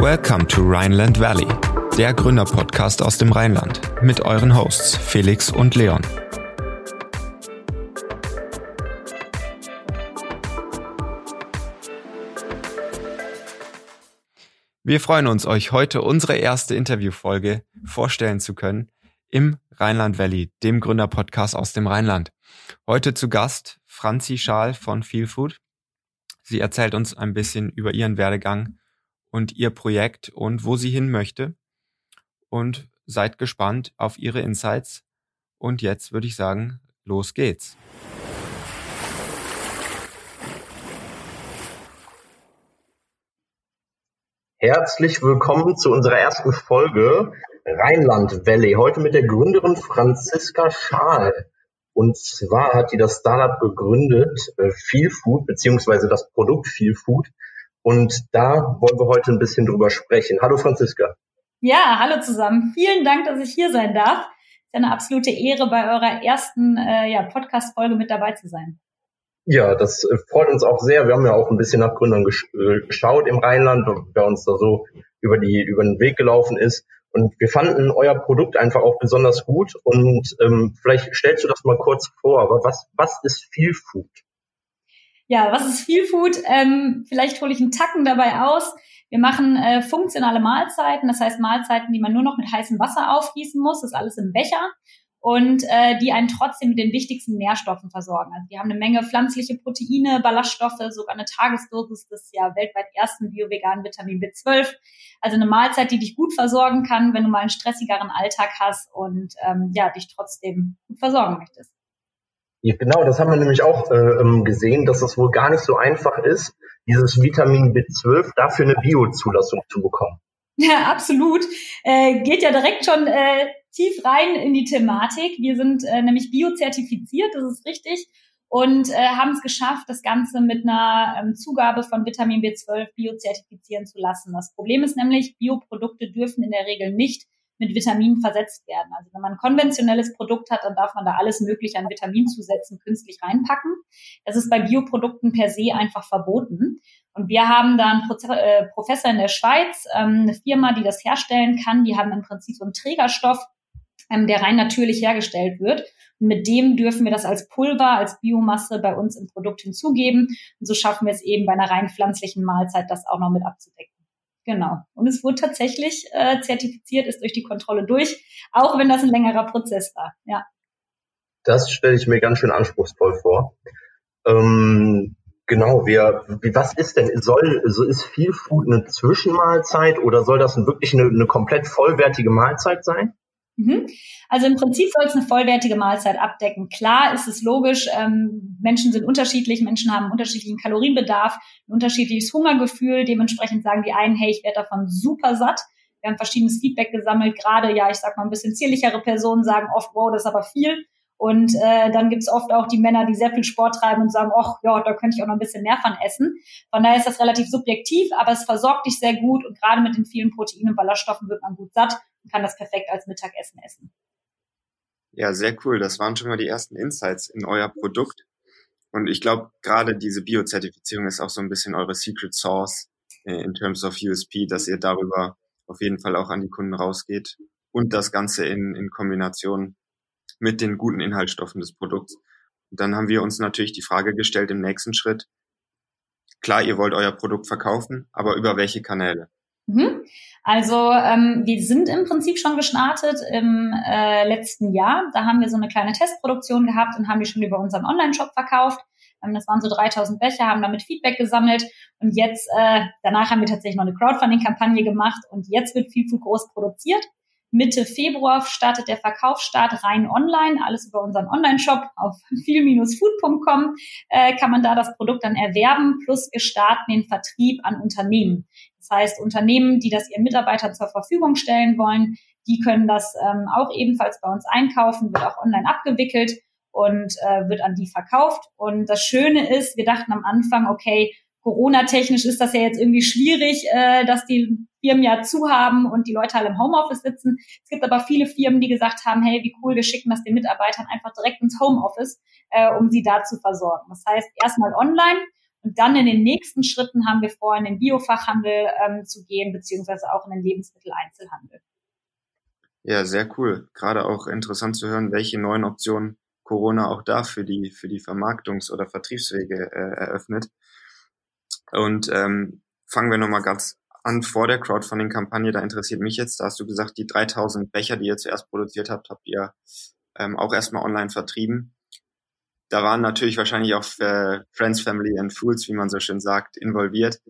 Welcome to Rhineland Valley, der Gründerpodcast aus dem Rheinland mit euren Hosts Felix und Leon. Wir freuen uns, euch heute unsere erste Interviewfolge vorstellen zu können im Rheinland Valley, dem Gründerpodcast aus dem Rheinland. Heute zu Gast Franzi Schaal von Feel Food. Sie erzählt uns ein bisschen über ihren Werdegang und ihr Projekt und wo sie hin möchte. Und seid gespannt auf ihre Insights. Und jetzt würde ich sagen, los geht's. Herzlich willkommen zu unserer ersten Folge Rheinland Valley. Heute mit der Gründerin Franziska Schaal. Und zwar hat die das Startup gegründet, äh, Feel Food, beziehungsweise das Produkt Feel Food. Und da wollen wir heute ein bisschen drüber sprechen. Hallo Franziska. Ja, hallo zusammen. Vielen Dank, dass ich hier sein darf. Es ist eine absolute Ehre, bei eurer ersten äh, ja, Podcast-Folge mit dabei zu sein. Ja, das äh, freut uns auch sehr. Wir haben ja auch ein bisschen nach Gründern äh, geschaut im Rheinland, wer uns da so über die über den Weg gelaufen ist. Und wir fanden euer Produkt einfach auch besonders gut. Und ähm, vielleicht stellst du das mal kurz vor. Aber was was ist Feel Food? Ja, was ist Feel Food? Ähm, vielleicht hole ich einen Tacken dabei aus. Wir machen äh, funktionale Mahlzeiten, das heißt Mahlzeiten, die man nur noch mit heißem Wasser aufgießen muss. Das ist alles im Becher und äh, die einen trotzdem mit den wichtigsten Nährstoffen versorgen. Also die haben eine Menge pflanzliche Proteine, Ballaststoffe, sogar eine Tagesdosis des ja weltweit ersten bioveganen Vitamin B12. Also eine Mahlzeit, die dich gut versorgen kann, wenn du mal einen stressigeren Alltag hast und ähm, ja dich trotzdem gut versorgen möchtest. Ja, genau, das haben wir nämlich auch äh, ähm, gesehen, dass es wohl gar nicht so einfach ist, dieses Vitamin B12 dafür eine Biozulassung zu bekommen. Ja, absolut. Äh, geht ja direkt schon äh, tief rein in die Thematik. Wir sind äh, nämlich biozertifiziert, das ist richtig, und äh, haben es geschafft, das Ganze mit einer ähm, Zugabe von Vitamin B12 biozertifizieren zu lassen. Das Problem ist nämlich, Bioprodukte dürfen in der Regel nicht mit Vitaminen versetzt werden. Also wenn man ein konventionelles Produkt hat, dann darf man da alles Mögliche an Vitaminzusätzen künstlich reinpacken. Das ist bei Bioprodukten per se einfach verboten. Und wir haben da einen äh, Professor in der Schweiz, ähm, eine Firma, die das herstellen kann. Die haben im Prinzip so einen Trägerstoff, ähm, der rein natürlich hergestellt wird. Und mit dem dürfen wir das als Pulver, als Biomasse bei uns im Produkt hinzugeben. Und so schaffen wir es eben bei einer rein pflanzlichen Mahlzeit, das auch noch mit abzudecken. Genau. Und es wurde tatsächlich äh, zertifiziert, ist durch die Kontrolle durch, auch wenn das ein längerer Prozess war. Ja. Das stelle ich mir ganz schön anspruchsvoll vor. Ähm, genau, wir, was ist denn, soll, so ist viel Food eine Zwischenmahlzeit oder soll das wirklich eine, eine komplett vollwertige Mahlzeit sein? Mhm. Also im Prinzip soll es eine vollwertige Mahlzeit abdecken. Klar ist es logisch, ähm, Menschen sind unterschiedlich, Menschen haben unterschiedlichen Kalorienbedarf, ein unterschiedliches Hungergefühl. Dementsprechend sagen die einen, hey, ich werde davon super satt. Wir haben verschiedenes Feedback gesammelt. Gerade, ja, ich sag mal, ein bisschen zierlichere Personen sagen oft, wow, das ist aber viel. Und äh, dann gibt's oft auch die Männer, die sehr viel Sport treiben und sagen, ach ja, da könnte ich auch noch ein bisschen mehr von essen. Von daher ist das relativ subjektiv, aber es versorgt dich sehr gut und gerade mit den vielen Proteinen und Ballaststoffen wird man gut satt und kann das perfekt als Mittagessen essen. Ja, sehr cool. Das waren schon mal die ersten Insights in euer Produkt. Und ich glaube, gerade diese Biozertifizierung ist auch so ein bisschen eure Secret Source äh, in terms of USP, dass ihr darüber auf jeden Fall auch an die Kunden rausgeht und das Ganze in, in Kombination mit den guten Inhaltsstoffen des Produkts. Und dann haben wir uns natürlich die Frage gestellt im nächsten Schritt, klar, ihr wollt euer Produkt verkaufen, aber über welche Kanäle? Mhm. Also ähm, wir sind im Prinzip schon gestartet im äh, letzten Jahr. Da haben wir so eine kleine Testproduktion gehabt und haben die schon über unseren Online-Shop verkauft. Ähm, das waren so 3000 Becher, haben damit Feedback gesammelt und jetzt, äh, danach haben wir tatsächlich noch eine Crowdfunding-Kampagne gemacht und jetzt wird viel zu groß produziert. Mitte Februar startet der Verkaufsstart rein online, alles über unseren Online-Shop auf viel-food.com äh, kann man da das Produkt dann erwerben, plus wir starten den Vertrieb an Unternehmen. Das heißt, Unternehmen, die das ihren Mitarbeitern zur Verfügung stellen wollen, die können das ähm, auch ebenfalls bei uns einkaufen, wird auch online abgewickelt und äh, wird an die verkauft. Und das Schöne ist, wir dachten am Anfang, okay, Corona-technisch ist das ja jetzt irgendwie schwierig, äh, dass die Firmen ja zu haben und die Leute alle im Homeoffice sitzen. Es gibt aber viele Firmen, die gesagt haben, hey, wie cool, wir schicken das den Mitarbeitern einfach direkt ins Homeoffice, äh, um sie da zu versorgen. Das heißt, erstmal online Und dann in den nächsten Schritten haben wir vor, in den Biofachhandel ähm, zu gehen, beziehungsweise auch in den Lebensmitteleinzelhandel. Ja, sehr cool. Gerade auch interessant zu hören, welche neuen Optionen Corona auch da für die, für die Vermarktungs- oder Vertriebswege äh, eröffnet. Und ähm, fangen wir nochmal ganz an vor der Crowdfunding-Kampagne. Da interessiert mich jetzt, da hast du gesagt, die 3000 Becher, die ihr zuerst produziert habt, habt ihr ähm, auch erstmal online vertrieben. Da waren natürlich wahrscheinlich auch äh, Friends, Family and Fools, wie man so schön sagt, involviert.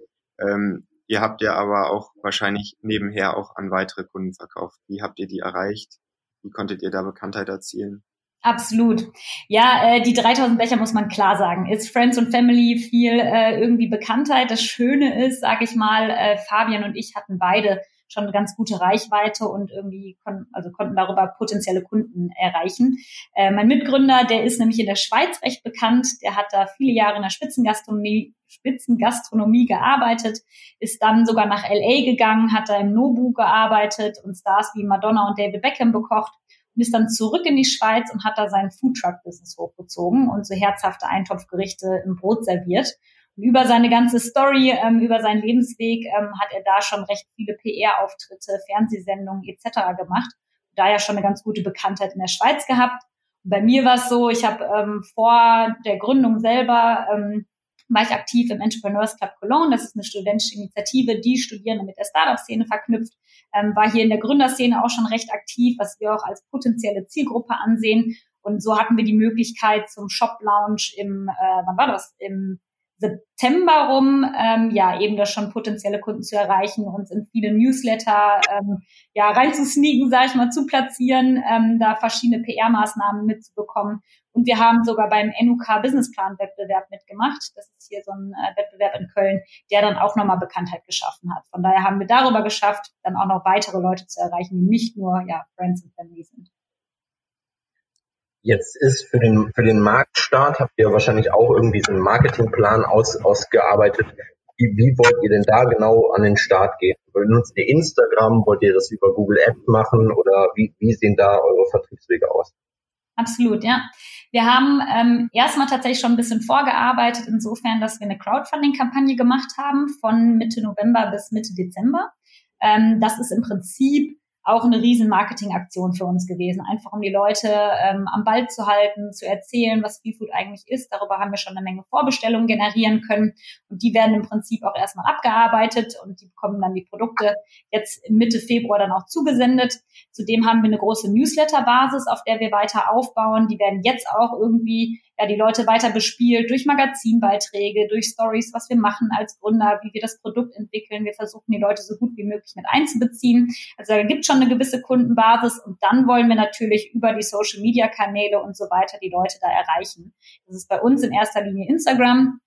Ähm, ihr habt ja aber auch wahrscheinlich nebenher auch an weitere Kunden verkauft. Wie habt ihr die erreicht? Wie konntet ihr da Bekanntheit erzielen? Absolut. Ja, äh, die 3000 Becher muss man klar sagen, ist Friends und Family viel äh, irgendwie Bekanntheit. Das Schöne ist, sage ich mal, äh, Fabian und ich hatten beide schon eine ganz gute Reichweite und irgendwie kon also konnten darüber potenzielle Kunden erreichen. Äh, mein Mitgründer, der ist nämlich in der Schweiz recht bekannt. Der hat da viele Jahre in der Spitzengastronomie, Spitzengastronomie gearbeitet, ist dann sogar nach LA gegangen, hat da im Nobu gearbeitet und Stars wie Madonna und David Beckham bekocht und ist dann zurück in die Schweiz und hat da sein Foodtruck-Business hochgezogen und so herzhafte Eintopfgerichte im Brot serviert. Und über seine ganze Story, ähm, über seinen Lebensweg ähm, hat er da schon recht viele PR-Auftritte, Fernsehsendungen etc. gemacht. Da ja schon eine ganz gute Bekanntheit in der Schweiz gehabt. Und bei mir war es so, ich habe ähm, vor der Gründung selber ähm, war ich aktiv im Entrepreneurs Club Cologne. Das ist eine studentische Initiative, die Studierende mit der Startup-Szene verknüpft. Ähm, war hier in der Gründerszene auch schon recht aktiv, was wir auch als potenzielle Zielgruppe ansehen. Und so hatten wir die Möglichkeit zum Shop-Lounge im, äh, wann war das? Im September rum, ähm, ja, eben das schon potenzielle Kunden zu erreichen, uns in viele Newsletter ähm, ja reinzusneaken, sage ich mal, zu platzieren, ähm, da verschiedene PR-Maßnahmen mitzubekommen. Und wir haben sogar beim NUK Businessplan-Wettbewerb mitgemacht. Das ist hier so ein äh, Wettbewerb in Köln, der dann auch nochmal Bekanntheit geschaffen hat. Von daher haben wir darüber geschafft, dann auch noch weitere Leute zu erreichen, die nicht nur ja, Friends und Family sind. Jetzt ist für den, für den Marktstart, habt ihr wahrscheinlich auch irgendwie so einen Marketingplan aus, ausgearbeitet. Wie, wie wollt ihr denn da genau an den Start gehen? Benutzt ihr Instagram? Wollt ihr das über Google Ads machen? Oder wie, wie sehen da eure Vertriebswege aus? Absolut, ja. Wir haben ähm, erstmal tatsächlich schon ein bisschen vorgearbeitet, insofern, dass wir eine Crowdfunding-Kampagne gemacht haben von Mitte November bis Mitte Dezember. Ähm, das ist im Prinzip auch eine riesen Marketingaktion für uns gewesen, einfach um die Leute ähm, am Ball zu halten, zu erzählen, was Feelfood eigentlich ist. Darüber haben wir schon eine Menge Vorbestellungen generieren können und die werden im Prinzip auch erstmal abgearbeitet und die bekommen dann die Produkte jetzt Mitte Februar dann auch zugesendet. Zudem haben wir eine große Newsletter-Basis, auf der wir weiter aufbauen. Die werden jetzt auch irgendwie ja, die Leute weiter bespielt durch Magazinbeiträge, durch Stories, was wir machen als Gründer, wie wir das Produkt entwickeln. Wir versuchen die Leute so gut wie möglich mit einzubeziehen. Also da gibt schon eine gewisse Kundenbasis und dann wollen wir natürlich über die Social Media Kanäle und so weiter die Leute da erreichen. Das ist bei uns in erster Linie Instagram.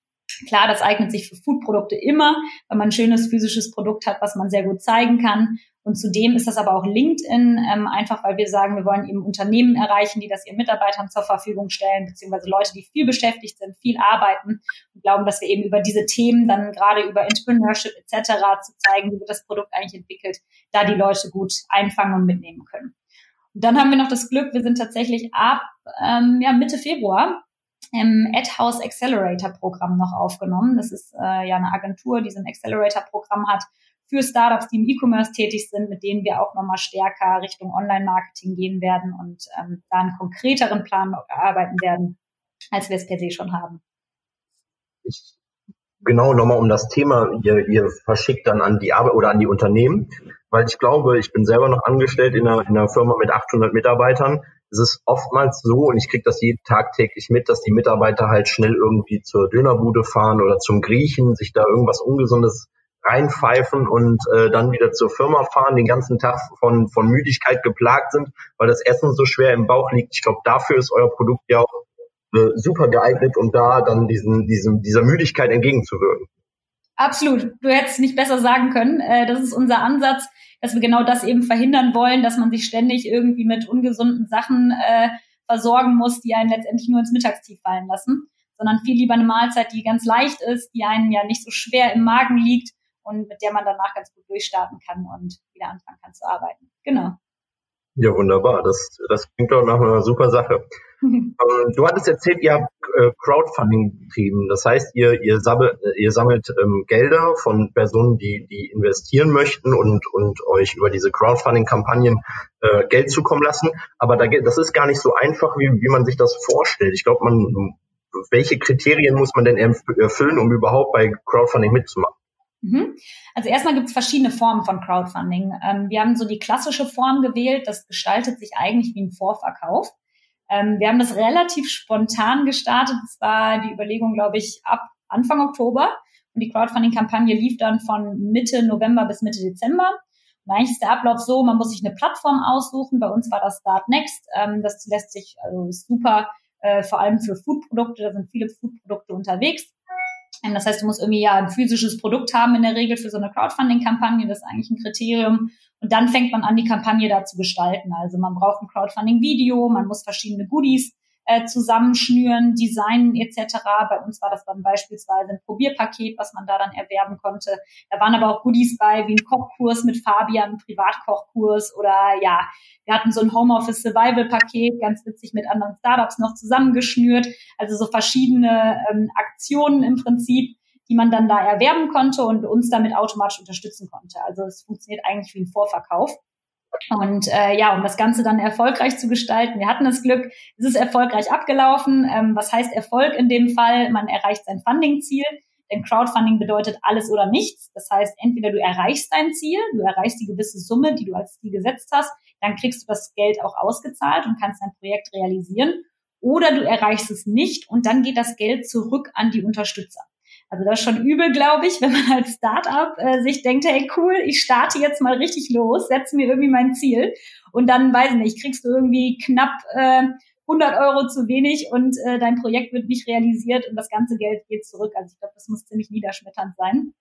Klar, das eignet sich für Foodprodukte immer, weil man ein schönes physisches Produkt hat, was man sehr gut zeigen kann. Und zudem ist das aber auch LinkedIn, ähm, einfach weil wir sagen, wir wollen eben Unternehmen erreichen, die das ihren Mitarbeitern zur Verfügung stellen, beziehungsweise Leute, die viel beschäftigt sind, viel arbeiten und glauben, dass wir eben über diese Themen dann gerade über Entrepreneurship etc. zu zeigen, wie wird das Produkt eigentlich entwickelt, da die Leute gut einfangen und mitnehmen können. Und dann haben wir noch das Glück, wir sind tatsächlich ab ähm, ja, Mitte Februar im AdHouse Accelerator Programm noch aufgenommen. Das ist äh, ja eine Agentur, die so ein Accelerator Programm hat für Startups, die im E-Commerce tätig sind, mit denen wir auch nochmal stärker Richtung Online-Marketing gehen werden und ähm, da einen konkreteren Plan erarbeiten werden, als wir es per se schon haben. Ich, genau nochmal um das Thema, ihr, ihr verschickt dann an die Arbeit oder an die Unternehmen, weil ich glaube, ich bin selber noch angestellt in einer, in einer Firma mit 800 Mitarbeitern. Es ist oftmals so, und ich kriege das jeden Tag täglich mit, dass die Mitarbeiter halt schnell irgendwie zur Dönerbude fahren oder zum Griechen, sich da irgendwas Ungesundes reinpfeifen und äh, dann wieder zur Firma fahren, den ganzen Tag von, von Müdigkeit geplagt sind, weil das Essen so schwer im Bauch liegt. Ich glaube, dafür ist euer Produkt ja auch äh, super geeignet, um da dann diesen, diesem, dieser Müdigkeit entgegenzuwirken. Absolut. Du hättest nicht besser sagen können. Äh, das ist unser Ansatz, dass wir genau das eben verhindern wollen, dass man sich ständig irgendwie mit ungesunden Sachen äh, versorgen muss, die einen letztendlich nur ins Mittagstief fallen lassen, sondern viel lieber eine Mahlzeit, die ganz leicht ist, die einen ja nicht so schwer im Magen liegt und mit der man danach ganz gut durchstarten kann und wieder anfangen kann zu arbeiten. Genau. Ja, wunderbar. Das, das klingt doch nach einer super Sache. ähm, du hattest erzählt, ihr habt äh, Crowdfunding-Team. Das heißt, ihr, ihr sammelt, ihr sammelt ähm, Gelder von Personen, die, die investieren möchten und, und euch über diese Crowdfunding-Kampagnen äh, Geld zukommen lassen. Aber da, das ist gar nicht so einfach, wie, wie man sich das vorstellt. Ich glaube, man, welche Kriterien muss man denn erfüllen, um überhaupt bei Crowdfunding mitzumachen? Mhm. Also erstmal gibt es verschiedene Formen von Crowdfunding. Ähm, wir haben so die klassische Form gewählt, das gestaltet sich eigentlich wie ein Vorverkauf. Ähm, wir haben das relativ spontan gestartet. Das war die Überlegung, glaube ich, ab Anfang Oktober. Und die Crowdfunding-Kampagne lief dann von Mitte November bis Mitte Dezember. Und eigentlich ist der Ablauf so, man muss sich eine Plattform aussuchen. Bei uns war das Start Next. Ähm, das lässt sich, also super, äh, vor allem für Foodprodukte. Da sind viele Foodprodukte unterwegs. Das heißt, du musst irgendwie ja ein physisches Produkt haben in der Regel für so eine Crowdfunding-Kampagne. Das ist eigentlich ein Kriterium. Und dann fängt man an, die Kampagne da zu gestalten. Also man braucht ein Crowdfunding-Video, man muss verschiedene Goodies äh, zusammenschnüren, designen etc. Bei uns war das dann beispielsweise ein Probierpaket, was man da dann erwerben konnte. Da waren aber auch Goodies bei, wie ein Kochkurs mit Fabian, Privatkochkurs oder ja, wir hatten so ein Homeoffice Survival Paket, ganz witzig mit anderen Startups noch zusammengeschnürt. Also so verschiedene ähm, Aktionen im Prinzip, die man dann da erwerben konnte und uns damit automatisch unterstützen konnte. Also es funktioniert eigentlich wie ein Vorverkauf. Und äh, ja, um das Ganze dann erfolgreich zu gestalten, wir hatten das Glück, es ist erfolgreich abgelaufen. Ähm, was heißt Erfolg in dem Fall? Man erreicht sein Funding-Ziel. Denn Crowdfunding bedeutet alles oder nichts. Das heißt, entweder du erreichst dein Ziel, du erreichst die gewisse Summe, die du als Ziel gesetzt hast, dann kriegst du das Geld auch ausgezahlt und kannst dein Projekt realisieren. Oder du erreichst es nicht und dann geht das Geld zurück an die Unterstützer. Also das ist schon übel, glaube ich, wenn man als Startup äh, sich denkt, hey cool, ich starte jetzt mal richtig los, setze mir irgendwie mein Ziel und dann, weiß ich nicht, kriegst du irgendwie knapp äh, 100 Euro zu wenig und äh, dein Projekt wird nicht realisiert und das ganze Geld geht zurück. Also ich glaube, das muss ziemlich niederschmetternd sein.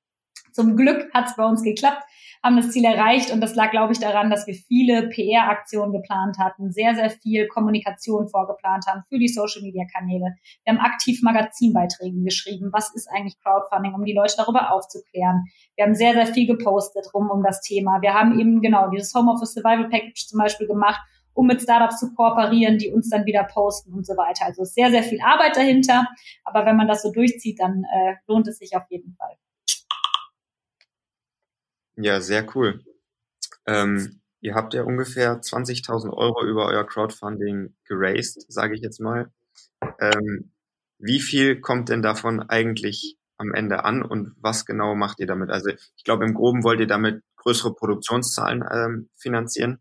Zum Glück hat es bei uns geklappt, haben das Ziel erreicht und das lag, glaube ich, daran, dass wir viele PR-Aktionen geplant hatten, sehr, sehr viel Kommunikation vorgeplant haben für die Social-Media-Kanäle. Wir haben aktiv Magazinbeiträge geschrieben, was ist eigentlich Crowdfunding, um die Leute darüber aufzuklären. Wir haben sehr, sehr viel gepostet rum um das Thema. Wir haben eben genau dieses Homeoffice Survival Package zum Beispiel gemacht, um mit Startups zu kooperieren, die uns dann wieder posten und so weiter. Also sehr, sehr viel Arbeit dahinter. Aber wenn man das so durchzieht, dann äh, lohnt es sich auf jeden Fall. Ja, sehr cool. Ähm, ihr habt ja ungefähr 20.000 Euro über euer Crowdfunding geraced, sage ich jetzt mal. Ähm, wie viel kommt denn davon eigentlich am Ende an und was genau macht ihr damit? Also ich glaube, im Groben wollt ihr damit größere Produktionszahlen ähm, finanzieren,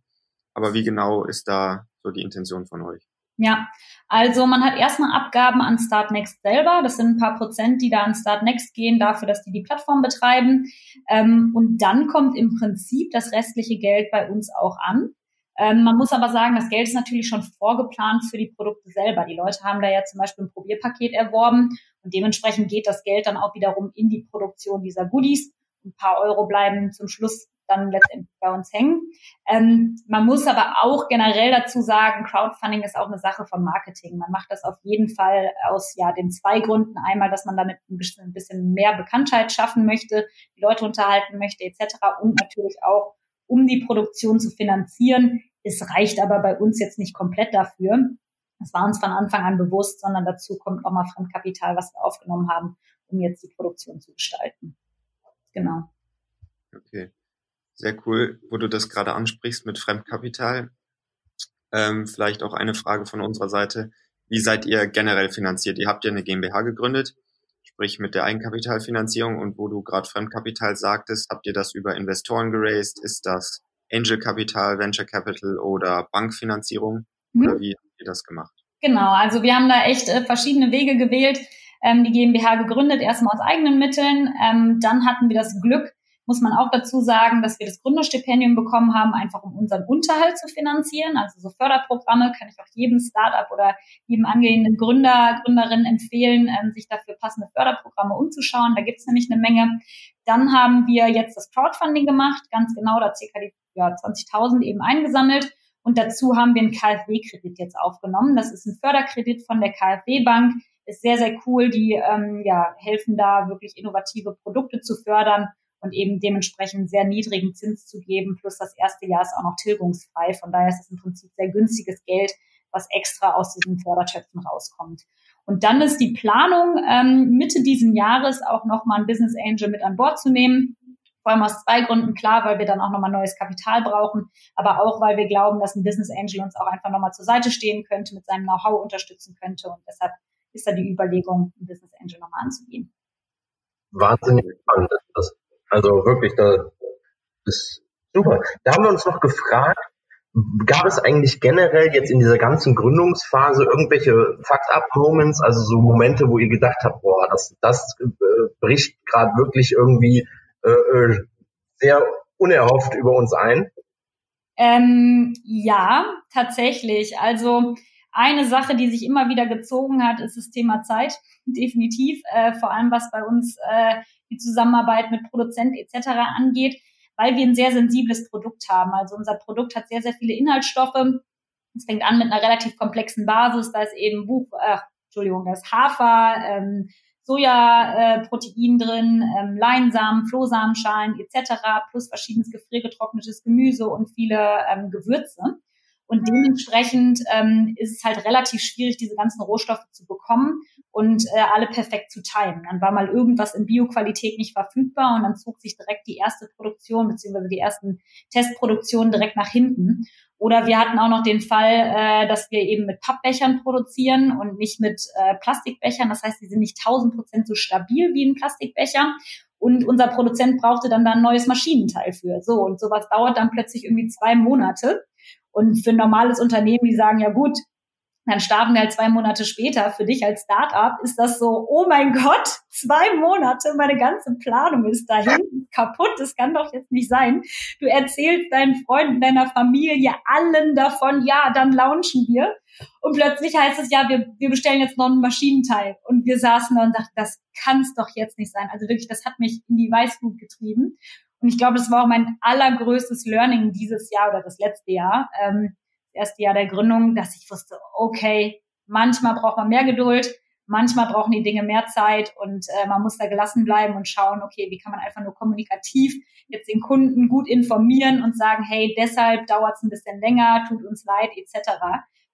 aber wie genau ist da so die Intention von euch? Ja, also man hat erstmal Abgaben an Startnext selber. Das sind ein paar Prozent, die da an Startnext gehen, dafür, dass die die Plattform betreiben. Ähm, und dann kommt im Prinzip das restliche Geld bei uns auch an. Ähm, man muss aber sagen, das Geld ist natürlich schon vorgeplant für die Produkte selber. Die Leute haben da ja zum Beispiel ein Probierpaket erworben und dementsprechend geht das Geld dann auch wiederum in die Produktion dieser Goodies. Ein paar Euro bleiben zum Schluss dann letztendlich bei uns hängen. Ähm, man muss aber auch generell dazu sagen, Crowdfunding ist auch eine Sache von Marketing. Man macht das auf jeden Fall aus ja den zwei Gründen. Einmal, dass man damit ein bisschen, ein bisschen mehr Bekanntheit schaffen möchte, die Leute unterhalten möchte etc. Und natürlich auch, um die Produktion zu finanzieren. Es reicht aber bei uns jetzt nicht komplett dafür. Das war uns von Anfang an bewusst, sondern dazu kommt nochmal Fremdkapital, was wir aufgenommen haben, um jetzt die Produktion zu gestalten. Genau. Okay. Sehr cool, wo du das gerade ansprichst mit Fremdkapital. Ähm, vielleicht auch eine Frage von unserer Seite. Wie seid ihr generell finanziert? Ihr habt ja eine GmbH gegründet, sprich mit der Eigenkapitalfinanzierung und wo du gerade Fremdkapital sagtest, habt ihr das über Investoren geraced? Ist das Angel Capital, Venture Capital oder Bankfinanzierung? Mhm. Oder wie habt ihr das gemacht? Genau, also wir haben da echt äh, verschiedene Wege gewählt. Ähm, die GmbH gegründet, erstmal aus eigenen Mitteln. Ähm, dann hatten wir das Glück, muss man auch dazu sagen, dass wir das Gründerstipendium bekommen haben, einfach um unseren Unterhalt zu finanzieren. Also so Förderprogramme kann ich auch jedem Startup oder jedem angehenden Gründer, Gründerin empfehlen, ähm, sich dafür passende Förderprogramme umzuschauen. Da gibt es nämlich eine Menge. Dann haben wir jetzt das Crowdfunding gemacht, ganz genau, da circa die ja, 20.000 eben eingesammelt. Und dazu haben wir einen KfW-Kredit jetzt aufgenommen. Das ist ein Förderkredit von der KfW-Bank. Ist sehr, sehr cool. Die ähm, ja, helfen da wirklich innovative Produkte zu fördern und eben dementsprechend sehr niedrigen Zins zu geben. Plus das erste Jahr ist auch noch tilgungsfrei. Von daher ist es im Prinzip sehr günstiges Geld, was extra aus diesen Fördertöpfen rauskommt. Und dann ist die Planung, ähm, Mitte diesen Jahres auch nochmal ein Business Angel mit an Bord zu nehmen. Vor allem aus zwei Gründen klar, weil wir dann auch nochmal neues Kapital brauchen, aber auch, weil wir glauben, dass ein Business Angel uns auch einfach nochmal zur Seite stehen könnte, mit seinem Know-how unterstützen könnte. Und deshalb ist da die Überlegung, ein Business Angel nochmal anzugehen. Wahnsinnig spannend ist das. Also wirklich, das ist super. Da haben wir uns noch gefragt, Gab es eigentlich generell jetzt in dieser ganzen Gründungsphase irgendwelche Fucked-up-Moments, also so Momente, wo ihr gedacht habt, boah, das, das äh, bricht gerade wirklich irgendwie äh, äh, sehr unerhofft über uns ein? Ähm, ja, tatsächlich. Also eine Sache, die sich immer wieder gezogen hat, ist das Thema Zeit. Definitiv, äh, vor allem was bei uns äh, die Zusammenarbeit mit Produzenten etc. angeht weil wir ein sehr sensibles Produkt haben. Also unser Produkt hat sehr, sehr viele Inhaltsstoffe. Es fängt an mit einer relativ komplexen Basis. Da ist eben Buch, äh, Entschuldigung, da ist Hafer, ähm, Sojaprotein äh, drin, ähm, Leinsamen, Flohsamenschalen etc. plus verschiedenes gefriergetrocknetes Gemüse und viele ähm, Gewürze. Und dementsprechend ähm, ist es halt relativ schwierig, diese ganzen Rohstoffe zu bekommen und äh, alle perfekt zu timen. Dann war mal irgendwas in Bioqualität nicht verfügbar und dann zog sich direkt die erste Produktion beziehungsweise die ersten Testproduktionen direkt nach hinten. Oder wir hatten auch noch den Fall, äh, dass wir eben mit Pappbechern produzieren und nicht mit äh, Plastikbechern. Das heißt, die sind nicht 1000 Prozent so stabil wie ein Plastikbecher. Und unser Produzent brauchte dann da ein neues Maschinenteil für. So, und sowas dauert dann plötzlich irgendwie zwei Monate. Und für ein normales Unternehmen, die sagen, ja gut, dann starten wir halt zwei Monate später. Für dich als Startup ist das so, oh mein Gott, zwei Monate, meine ganze Planung ist dahin, kaputt, das kann doch jetzt nicht sein. Du erzählst deinen Freunden, deiner Familie, allen davon, ja, dann launchen wir. Und plötzlich heißt es, ja, wir, wir bestellen jetzt noch ein Maschinenteil. Und wir saßen da und dachten, das kann es doch jetzt nicht sein. Also wirklich, das hat mich in die Weißglut getrieben. Und ich glaube, das war auch mein allergrößtes Learning dieses Jahr oder das letzte Jahr, ähm, das erste Jahr der Gründung, dass ich wusste, okay, manchmal braucht man mehr Geduld, manchmal brauchen die Dinge mehr Zeit und äh, man muss da gelassen bleiben und schauen, okay, wie kann man einfach nur kommunikativ jetzt den Kunden gut informieren und sagen, hey, deshalb dauert es ein bisschen länger, tut uns leid, etc.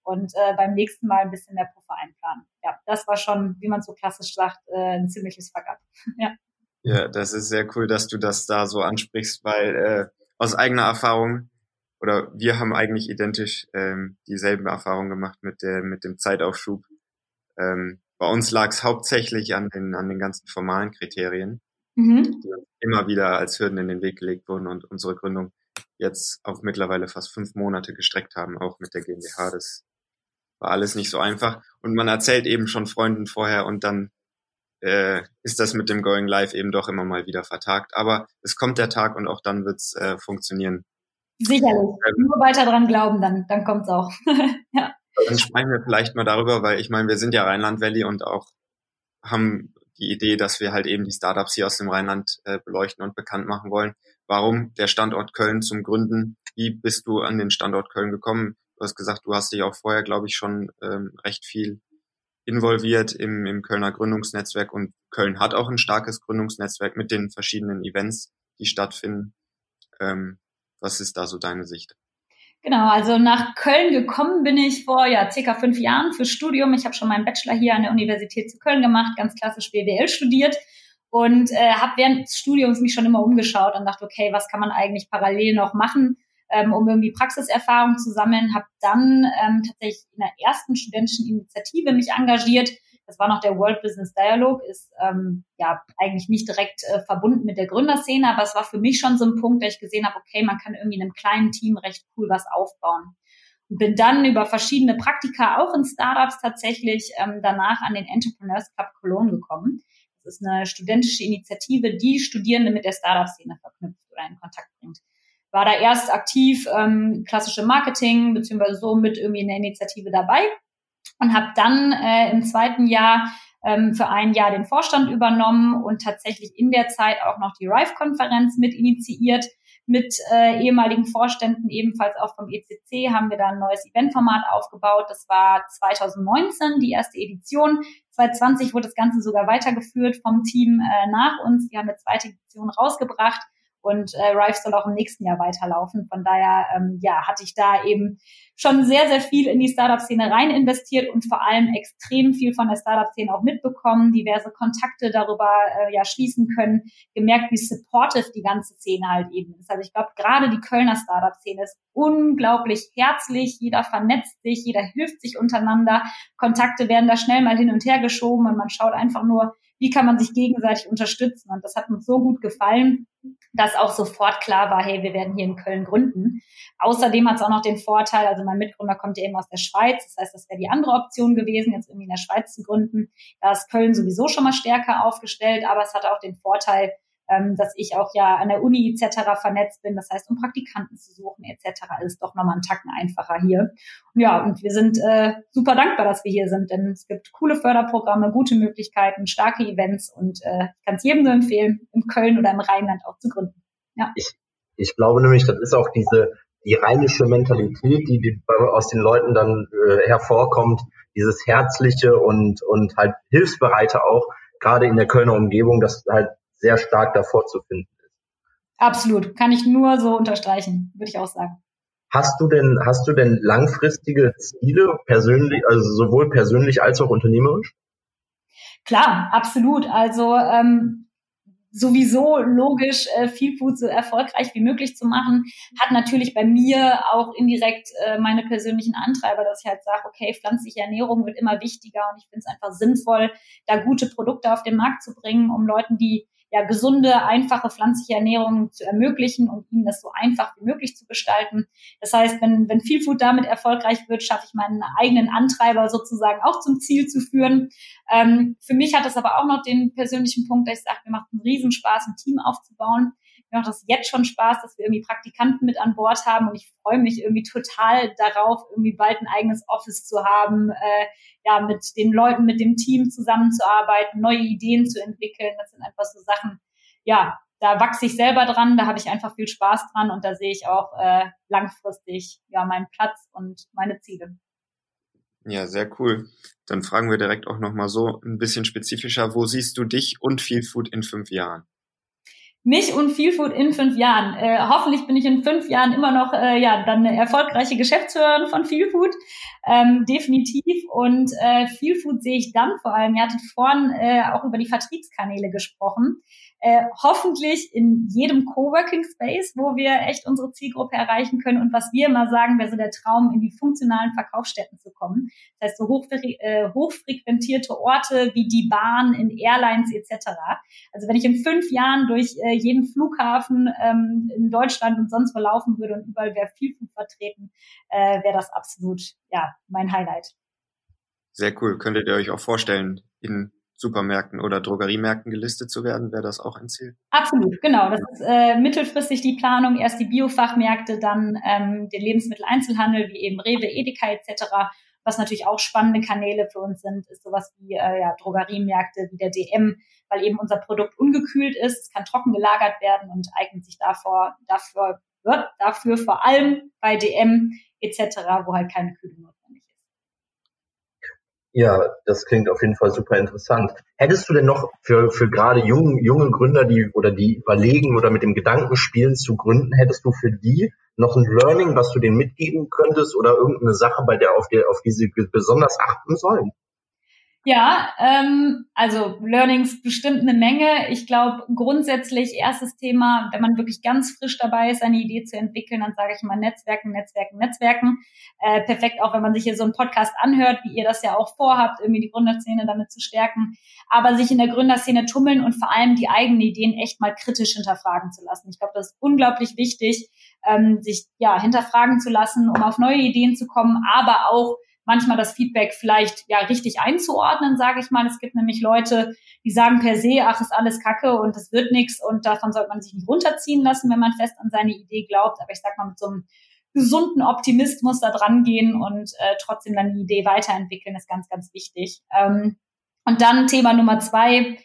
Und äh, beim nächsten Mal ein bisschen mehr Puffer einplanen. Ja, das war schon, wie man so klassisch sagt, äh, ein ziemliches Fuck-up. ja. Ja, das ist sehr cool, dass du das da so ansprichst, weil äh, aus eigener Erfahrung oder wir haben eigentlich identisch ähm, dieselben Erfahrungen gemacht mit der mit dem Zeitaufschub. Ähm, bei uns lag es hauptsächlich an den an den ganzen formalen Kriterien, mhm. die immer wieder als Hürden in den Weg gelegt wurden und unsere Gründung jetzt auf mittlerweile fast fünf Monate gestreckt haben, auch mit der GmbH. Das war alles nicht so einfach. Und man erzählt eben schon Freunden vorher und dann äh, ist das mit dem Going Live eben doch immer mal wieder vertagt. Aber es kommt der Tag und auch dann wird's äh, funktionieren. Sicherlich. Ähm, Nur weiter dran glauben, dann, dann kommt's auch. ja. Dann sprechen wir vielleicht mal darüber, weil ich meine, wir sind ja Rheinland Valley und auch haben die Idee, dass wir halt eben die Startups hier aus dem Rheinland äh, beleuchten und bekannt machen wollen. Warum der Standort Köln zum Gründen? Wie bist du an den Standort Köln gekommen? Du hast gesagt, du hast dich auch vorher, glaube ich, schon ähm, recht viel involviert im, im Kölner Gründungsnetzwerk und Köln hat auch ein starkes Gründungsnetzwerk mit den verschiedenen Events, die stattfinden. Ähm, was ist da so deine Sicht? Genau, also nach Köln gekommen bin ich vor ja circa fünf Jahren fürs Studium. Ich habe schon meinen Bachelor hier an der Universität zu Köln gemacht, ganz klassisch BWL studiert und äh, habe während des Studiums mich schon immer umgeschaut und dachte, okay, was kann man eigentlich parallel noch machen? Ähm, um irgendwie Praxiserfahrung zu sammeln, habe dann ähm, tatsächlich in der ersten studentischen Initiative mich engagiert. Das war noch der World Business Dialogue, ist ähm, ja eigentlich nicht direkt äh, verbunden mit der Gründerszene, aber es war für mich schon so ein Punkt, der ich gesehen habe, okay, man kann irgendwie in einem kleinen Team recht cool was aufbauen. Und bin dann über verschiedene Praktika auch in Startups tatsächlich ähm, danach an den Entrepreneurs Club Cologne gekommen. Das ist eine studentische Initiative, die Studierende mit der Startup-Szene verknüpft oder in Kontakt bringt war da erst aktiv ähm, klassische Marketing beziehungsweise so mit irgendwie in der Initiative dabei und habe dann äh, im zweiten Jahr ähm, für ein Jahr den Vorstand übernommen und tatsächlich in der Zeit auch noch die RIFE-Konferenz mit initiiert. Mit äh, ehemaligen Vorständen, ebenfalls auch vom ECC, haben wir da ein neues Eventformat aufgebaut. Das war 2019 die erste Edition. 2020 wurde das Ganze sogar weitergeführt vom Team äh, nach uns. Die haben eine zweite Edition rausgebracht und äh, Rife soll auch im nächsten Jahr weiterlaufen. Von daher, ähm, ja, hatte ich da eben schon sehr, sehr viel in die Startup-Szene rein investiert und vor allem extrem viel von der Startup-Szene auch mitbekommen, diverse Kontakte darüber äh, ja schließen können, gemerkt, wie supportive die ganze Szene halt eben ist. Also ich glaube, gerade die Kölner Startup-Szene ist unglaublich herzlich, jeder vernetzt sich, jeder hilft sich untereinander, Kontakte werden da schnell mal hin und her geschoben und man schaut einfach nur, wie kann man sich gegenseitig unterstützen. Und das hat uns so gut gefallen, dass auch sofort klar war, hey, wir werden hier in Köln gründen. Außerdem hat es auch noch den Vorteil, also mein Mitgründer kommt ja eben aus der Schweiz, das heißt, das wäre die andere Option gewesen, jetzt irgendwie in der Schweiz zu gründen. Da ist Köln sowieso schon mal stärker aufgestellt, aber es hat auch den Vorteil, ähm, dass ich auch ja an der Uni etc. vernetzt bin. Das heißt, um Praktikanten zu suchen etc. ist doch nochmal einen Tacken einfacher hier. Ja, und wir sind äh, super dankbar, dass wir hier sind, denn es gibt coole Förderprogramme, gute Möglichkeiten, starke Events und äh, kann es jedem nur empfehlen, im Köln oder im Rheinland auch zu gründen. Ja. Ich, ich glaube nämlich, das ist auch diese die rheinische Mentalität, die, die aus den Leuten dann äh, hervorkommt, dieses herzliche und und halt hilfsbereite auch gerade in der Kölner Umgebung, das halt sehr stark davor zu finden ist. Absolut, kann ich nur so unterstreichen, würde ich auch sagen. Hast du denn, hast du denn langfristige Ziele persönlich, also sowohl persönlich als auch unternehmerisch? Klar, absolut. Also ähm, sowieso logisch, äh, Feel Food so erfolgreich wie möglich zu machen, hat natürlich bei mir auch indirekt äh, meine persönlichen Antreiber, dass ich halt sage, okay, pflanzliche Ernährung wird immer wichtiger und ich finde es einfach sinnvoll, da gute Produkte auf den Markt zu bringen, um Leuten, die ja, gesunde, einfache pflanzliche Ernährung zu ermöglichen und ihnen das so einfach wie möglich zu gestalten. Das heißt, wenn, wenn Feel Food damit erfolgreich wird, schaffe ich meinen eigenen Antreiber sozusagen auch zum Ziel zu führen. Ähm, für mich hat das aber auch noch den persönlichen Punkt, dass ich sage, mir macht einen Riesenspaß, ein Team aufzubauen. Mir macht das jetzt schon Spaß, dass wir irgendwie Praktikanten mit an Bord haben und ich freue mich irgendwie total darauf, irgendwie bald ein eigenes Office zu haben, äh, ja, mit den Leuten, mit dem Team zusammenzuarbeiten, neue Ideen zu entwickeln. Das sind einfach so Sachen, ja, da wachse ich selber dran, da habe ich einfach viel Spaß dran und da sehe ich auch äh, langfristig ja meinen Platz und meine Ziele. Ja, sehr cool. Dann fragen wir direkt auch nochmal so ein bisschen spezifischer, wo siehst du dich und Feel Food in fünf Jahren? Mich und Feelfood in fünf Jahren. Äh, hoffentlich bin ich in fünf Jahren immer noch äh, ja dann eine erfolgreiche Geschäftsführerin von Feelfood, ähm, definitiv. Und äh, Feelfood sehe ich dann vor allem. Ihr hattet vorhin äh, auch über die Vertriebskanäle gesprochen äh, hoffentlich in jedem Coworking Space, wo wir echt unsere Zielgruppe erreichen können. Und was wir immer sagen, wäre so der Traum, in die funktionalen Verkaufsstätten zu kommen. Das heißt, so hochfre äh, hochfrequentierte Orte wie die Bahn, in Airlines etc. Also wenn ich in fünf Jahren durch äh, jeden Flughafen ähm, in Deutschland und sonst wo laufen würde und überall wäre viel Flug vertreten, äh, wäre das absolut ja mein Highlight. Sehr cool. Könntet ihr euch auch vorstellen, in Supermärkten oder Drogeriemärkten gelistet zu werden? Wäre das auch ein Ziel? Absolut, genau. Das ist äh, mittelfristig die Planung. Erst die Biofachmärkte, dann ähm, den Lebensmitteleinzelhandel wie eben Rewe, Edeka etc. Was natürlich auch spannende Kanäle für uns sind, ist sowas wie äh, ja, Drogeriemärkte wie der DM, weil eben unser Produkt ungekühlt ist. Es kann trocken gelagert werden und eignet sich davor, dafür, dafür vor allem bei DM etc., wo halt keine Kühlung. Ja, das klingt auf jeden Fall super interessant. Hättest du denn noch für, für gerade junge, junge Gründer, die oder die überlegen oder mit dem Gedanken spielen zu gründen, hättest du für die noch ein Learning, was du denen mitgeben könntest oder irgendeine Sache, bei der auf, die, auf die sie besonders achten sollen? Ja, ähm, also Learnings bestimmt eine Menge. Ich glaube grundsätzlich erstes Thema, wenn man wirklich ganz frisch dabei ist, eine Idee zu entwickeln, dann sage ich mal Netzwerken, Netzwerken, Netzwerken. Äh, perfekt auch, wenn man sich hier so einen Podcast anhört, wie ihr das ja auch vorhabt, irgendwie die Gründerszene damit zu stärken. Aber sich in der Gründerszene tummeln und vor allem die eigenen Ideen echt mal kritisch hinterfragen zu lassen. Ich glaube, das ist unglaublich wichtig, ähm, sich ja hinterfragen zu lassen, um auf neue Ideen zu kommen, aber auch manchmal das Feedback vielleicht ja richtig einzuordnen, sage ich mal. Es gibt nämlich Leute, die sagen per se, ach, ist alles Kacke und es wird nichts und davon sollte man sich nicht runterziehen lassen, wenn man fest an seine Idee glaubt. Aber ich sag mal, mit so einem gesunden Optimismus da dran gehen und äh, trotzdem dann die Idee weiterentwickeln, ist ganz, ganz wichtig. Ähm, und dann Thema Nummer zwei,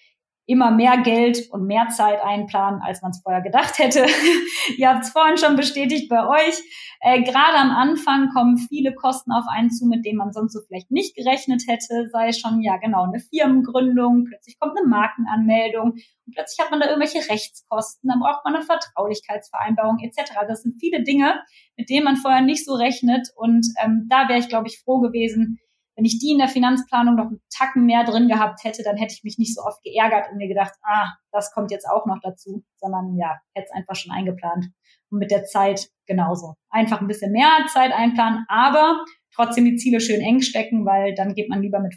immer mehr Geld und mehr Zeit einplanen, als man es vorher gedacht hätte. Ihr habt es vorhin schon bestätigt bei euch. Äh, Gerade am Anfang kommen viele Kosten auf einen zu, mit denen man sonst so vielleicht nicht gerechnet hätte. Sei schon, ja genau, eine Firmengründung, plötzlich kommt eine Markenanmeldung und plötzlich hat man da irgendwelche Rechtskosten, dann braucht man eine Vertraulichkeitsvereinbarung etc. Also das sind viele Dinge, mit denen man vorher nicht so rechnet. Und ähm, da wäre ich, glaube ich, froh gewesen, wenn ich die in der Finanzplanung noch einen Tacken mehr drin gehabt hätte, dann hätte ich mich nicht so oft geärgert und mir gedacht, ah, das kommt jetzt auch noch dazu, sondern ja, hätte es einfach schon eingeplant. Und mit der Zeit genauso. Einfach ein bisschen mehr Zeit einplanen, aber trotzdem die Ziele schön eng stecken, weil dann geht man lieber mit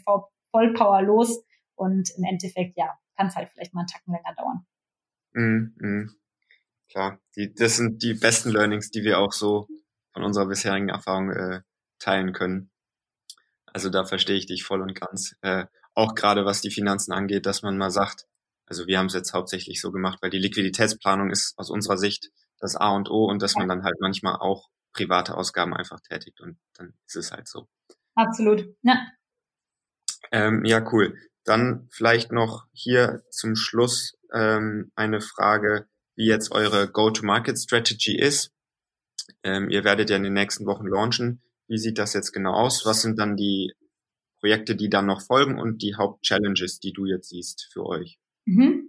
Vollpower los und im Endeffekt, ja, kann es halt vielleicht mal einen Tacken länger dauern. Mm, mm. Klar, die, das sind die besten Learnings, die wir auch so von unserer bisherigen Erfahrung äh, teilen können. Also da verstehe ich dich voll und ganz. Äh, auch gerade was die Finanzen angeht, dass man mal sagt, also wir haben es jetzt hauptsächlich so gemacht, weil die Liquiditätsplanung ist aus unserer Sicht das A und O und dass man dann halt manchmal auch private Ausgaben einfach tätigt und dann ist es halt so. Absolut. Ja. Ähm, ja, cool. Dann vielleicht noch hier zum Schluss ähm, eine Frage, wie jetzt eure Go-to-Market-Strategy ist. Ähm, ihr werdet ja in den nächsten Wochen launchen. Wie sieht das jetzt genau aus? Was sind dann die Projekte, die dann noch folgen und die Hauptchallenges, die du jetzt siehst für euch? Mhm.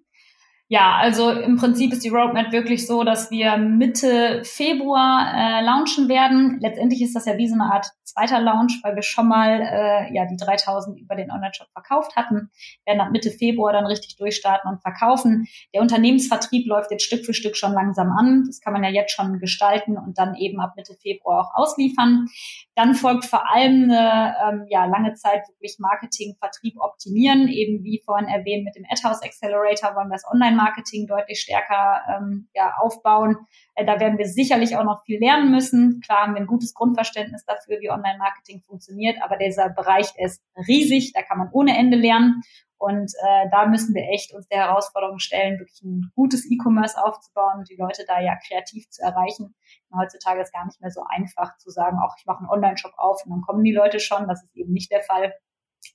Ja, also im Prinzip ist die Roadmap wirklich so, dass wir Mitte Februar äh, launchen werden. Letztendlich ist das ja wie so eine Art zweiter Launch, weil wir schon mal äh, ja die 3000 über den Online-Shop verkauft hatten. Werden ab Mitte Februar dann richtig durchstarten und verkaufen. Der Unternehmensvertrieb läuft jetzt Stück für Stück schon langsam an. Das kann man ja jetzt schon gestalten und dann eben ab Mitte Februar auch ausliefern. Dann folgt vor allem eine ähm, ja, lange Zeit wirklich Marketing, Vertrieb optimieren. Eben wie vorhin erwähnt mit dem AdHouse Accelerator wollen wir das Online Online-Marketing deutlich stärker ähm, ja, aufbauen. Äh, da werden wir sicherlich auch noch viel lernen müssen. Klar haben wir ein gutes Grundverständnis dafür, wie Online-Marketing funktioniert, aber dieser Bereich ist riesig, da kann man ohne Ende lernen. Und äh, da müssen wir echt uns der Herausforderung stellen, wirklich ein gutes E-Commerce aufzubauen und die Leute da ja kreativ zu erreichen. Und heutzutage ist gar nicht mehr so einfach zu sagen, auch ich mache einen Online-Shop auf und dann kommen die Leute schon. Das ist eben nicht der Fall,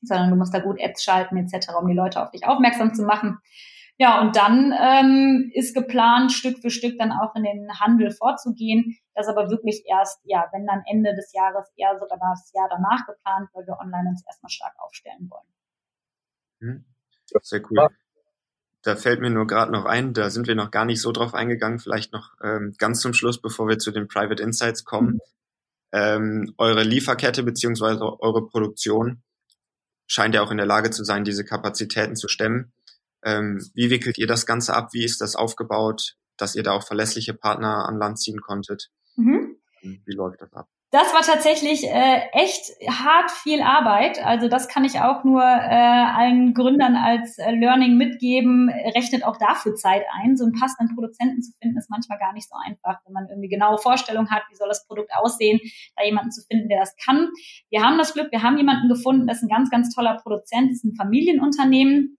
sondern du musst da gut Ads schalten etc., um die Leute auf dich aufmerksam zu machen. Ja, und dann ähm, ist geplant, Stück für Stück dann auch in den Handel vorzugehen. Das aber wirklich erst, ja, wenn dann Ende des Jahres eher sogar das Jahr danach geplant, weil wir online uns erstmal stark aufstellen wollen. Hm. Sehr cool. Da fällt mir nur gerade noch ein, da sind wir noch gar nicht so drauf eingegangen, vielleicht noch ähm, ganz zum Schluss, bevor wir zu den Private Insights kommen. Mhm. Ähm, eure Lieferkette beziehungsweise eure Produktion scheint ja auch in der Lage zu sein, diese Kapazitäten zu stemmen. Ähm, wie wickelt ihr das Ganze ab? Wie ist das aufgebaut, dass ihr da auch verlässliche Partner an Land ziehen konntet? Mhm. Wie läuft das ab? Das war tatsächlich äh, echt hart viel Arbeit. Also das kann ich auch nur äh, allen Gründern als äh, Learning mitgeben. Rechnet auch dafür Zeit ein. So einen passenden Produzenten zu finden ist manchmal gar nicht so einfach, wenn man irgendwie genaue Vorstellungen hat, wie soll das Produkt aussehen, da jemanden zu finden, der das kann. Wir haben das Glück, wir haben jemanden gefunden, das ist ein ganz, ganz toller Produzent, das ist ein Familienunternehmen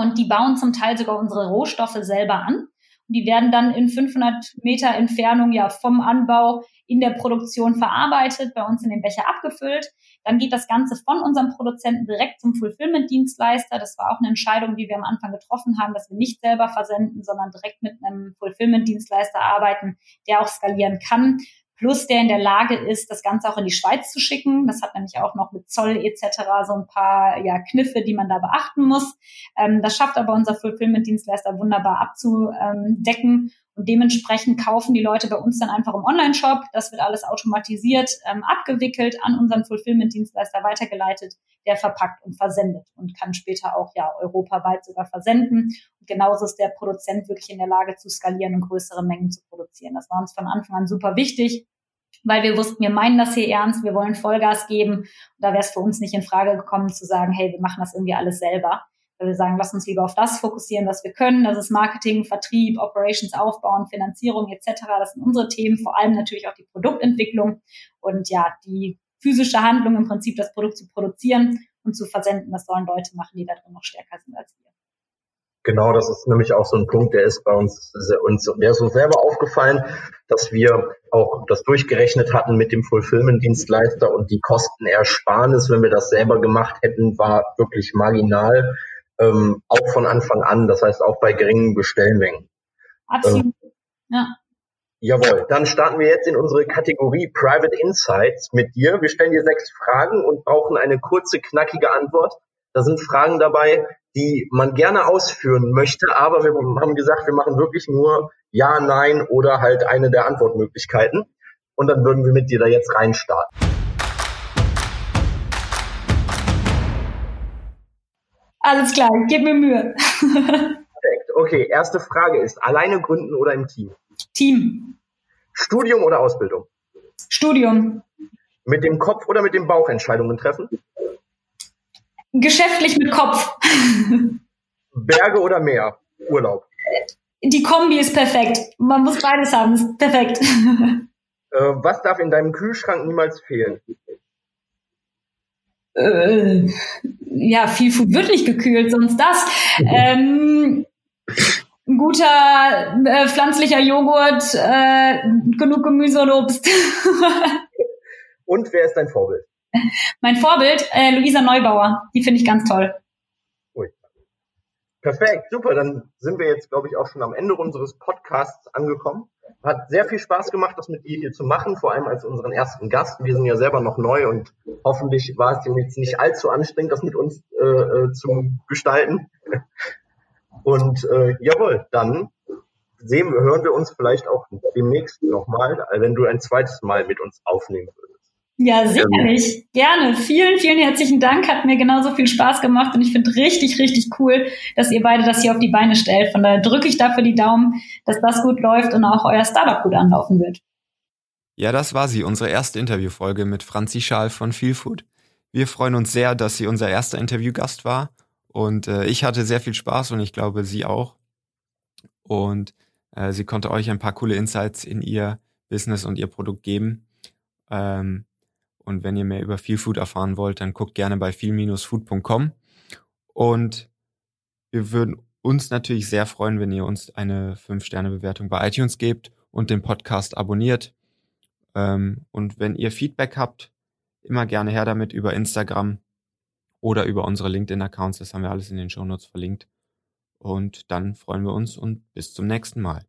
und die bauen zum Teil sogar unsere Rohstoffe selber an. Und die werden dann in 500 Meter Entfernung ja vom Anbau in der Produktion verarbeitet, bei uns in den Becher abgefüllt. Dann geht das Ganze von unserem Produzenten direkt zum Fulfillment-Dienstleister. Das war auch eine Entscheidung, die wir am Anfang getroffen haben, dass wir nicht selber versenden, sondern direkt mit einem Fulfillment-Dienstleister arbeiten, der auch skalieren kann plus der in der Lage ist, das Ganze auch in die Schweiz zu schicken. Das hat nämlich auch noch mit Zoll etc. so ein paar ja, Kniffe, die man da beachten muss. Ähm, das schafft aber unser Fulfillment-Dienstleister wunderbar abzudecken. Und dementsprechend kaufen die Leute bei uns dann einfach im Online-Shop. Das wird alles automatisiert ähm, abgewickelt, an unseren Fulfillment-Dienstleister weitergeleitet, der verpackt und versendet und kann später auch ja europaweit sogar versenden. Und genauso ist der Produzent wirklich in der Lage zu skalieren und größere Mengen zu produzieren. Das war uns von Anfang an super wichtig weil wir wussten, wir meinen das hier ernst, wir wollen Vollgas geben. Und da wäre es für uns nicht in Frage gekommen zu sagen, hey, wir machen das irgendwie alles selber weil wir sagen, lass uns lieber auf das fokussieren, was wir können. Das ist Marketing, Vertrieb, Operations aufbauen, Finanzierung etc. Das sind unsere Themen, vor allem natürlich auch die Produktentwicklung und ja, die physische Handlung im Prinzip das Produkt zu produzieren und zu versenden. Das sollen Leute machen, die da drin noch stärker sind als wir. Genau, das ist nämlich auch so ein Punkt, der ist bei uns, uns der ist uns selber aufgefallen, dass wir auch das durchgerechnet hatten mit dem Fulfillment-Dienstleister und die Kostenersparnis, wenn wir das selber gemacht hätten, war wirklich marginal ähm, auch von Anfang an, das heißt auch bei geringen Bestellmengen. Absolut. Ähm, ja. Jawohl, dann starten wir jetzt in unsere Kategorie Private Insights mit dir. Wir stellen dir sechs Fragen und brauchen eine kurze, knackige Antwort. Da sind Fragen dabei, die man gerne ausführen möchte, aber wir haben gesagt, wir machen wirklich nur Ja, Nein oder halt eine der Antwortmöglichkeiten. Und dann würden wir mit dir da jetzt reinstarten. Alles klar, gib mir Mühe. Perfekt. Okay, erste Frage ist, alleine gründen oder im Team? Team. Studium oder Ausbildung? Studium. Mit dem Kopf oder mit dem Bauch Entscheidungen treffen? Geschäftlich mit Kopf. Berge oder Meer? Urlaub. Die Kombi ist perfekt. Man muss beides haben. Ist perfekt. Äh, was darf in deinem Kühlschrank niemals fehlen? Äh, ja, viel Food wird nicht gekühlt, sonst das. Ähm, ein guter äh, pflanzlicher Joghurt, äh, genug Gemüse und Obst. und wer ist dein Vorbild? Mein Vorbild, äh, Luisa Neubauer. Die finde ich ganz toll. Ui. Perfekt, super. Dann sind wir jetzt, glaube ich, auch schon am Ende unseres Podcasts angekommen. Hat sehr viel Spaß gemacht, das mit dir hier zu machen, vor allem als unseren ersten Gast. Wir sind ja selber noch neu und hoffentlich war es jetzt nicht allzu anstrengend, das mit uns äh, äh zu gestalten. Und äh, jawohl, dann sehen, hören wir uns vielleicht auch demnächst nochmal, wenn du ein zweites Mal mit uns aufnehmen würdest. Ja, sicherlich. Gerne. Vielen, vielen herzlichen Dank. Hat mir genauso viel Spaß gemacht und ich finde richtig, richtig cool, dass ihr beide das hier auf die Beine stellt. Von daher drücke ich dafür die Daumen, dass das gut läuft und auch euer Startup gut anlaufen wird. Ja, das war sie, unsere erste Interviewfolge mit Franzi Schaal von Feelfood. Wir freuen uns sehr, dass sie unser erster Interviewgast war und äh, ich hatte sehr viel Spaß und ich glaube, sie auch. Und äh, sie konnte euch ein paar coole Insights in ihr Business und ihr Produkt geben. Ähm, und wenn ihr mehr über Feel Food erfahren wollt, dann guckt gerne bei feel-food.com. Und wir würden uns natürlich sehr freuen, wenn ihr uns eine 5-Sterne-Bewertung bei iTunes gebt und den Podcast abonniert. Ähm, und wenn ihr Feedback habt, immer gerne her damit über Instagram oder über unsere LinkedIn-Accounts. Das haben wir alles in den Shownotes verlinkt. Und dann freuen wir uns und bis zum nächsten Mal.